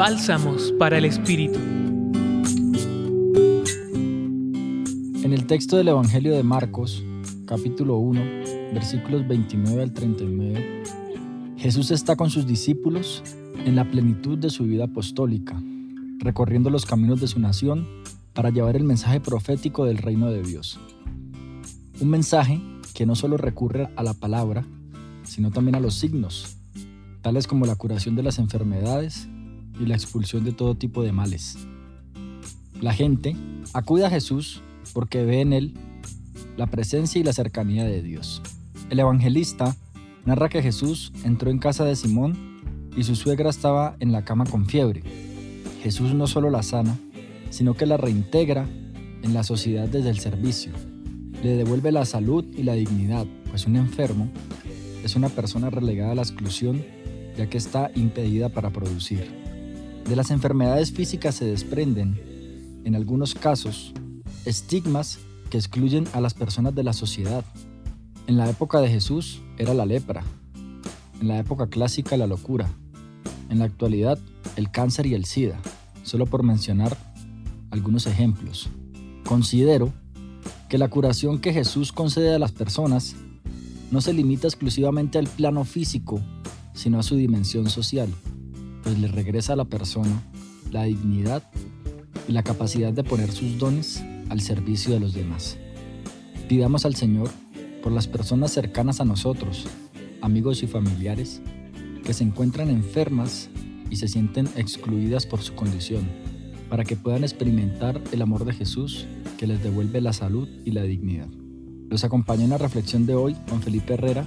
Bálsamos para el Espíritu. En el texto del Evangelio de Marcos, capítulo 1, versículos 29 al 39, Jesús está con sus discípulos en la plenitud de su vida apostólica, recorriendo los caminos de su nación para llevar el mensaje profético del reino de Dios. Un mensaje que no solo recurre a la palabra, sino también a los signos, tales como la curación de las enfermedades y la expulsión de todo tipo de males. La gente acude a Jesús porque ve en él la presencia y la cercanía de Dios. El evangelista narra que Jesús entró en casa de Simón y su suegra estaba en la cama con fiebre. Jesús no solo la sana, sino que la reintegra en la sociedad desde el servicio. Le devuelve la salud y la dignidad, pues un enfermo es una persona relegada a la exclusión ya que está impedida para producir. De las enfermedades físicas se desprenden, en algunos casos, estigmas que excluyen a las personas de la sociedad. En la época de Jesús era la lepra, en la época clásica la locura, en la actualidad el cáncer y el SIDA, solo por mencionar algunos ejemplos. Considero que la curación que Jesús concede a las personas no se limita exclusivamente al plano físico, sino a su dimensión social, pues regresa a la persona la dignidad y la capacidad de poner sus dones al servicio de los demás. Pidamos al Señor por las personas cercanas a nosotros, amigos y familiares, que se encuentran enfermas y se sienten excluidas por su condición, para que puedan experimentar el amor de Jesús que les devuelve la salud y la dignidad. Los acompaña en la reflexión de hoy Juan Felipe Herrera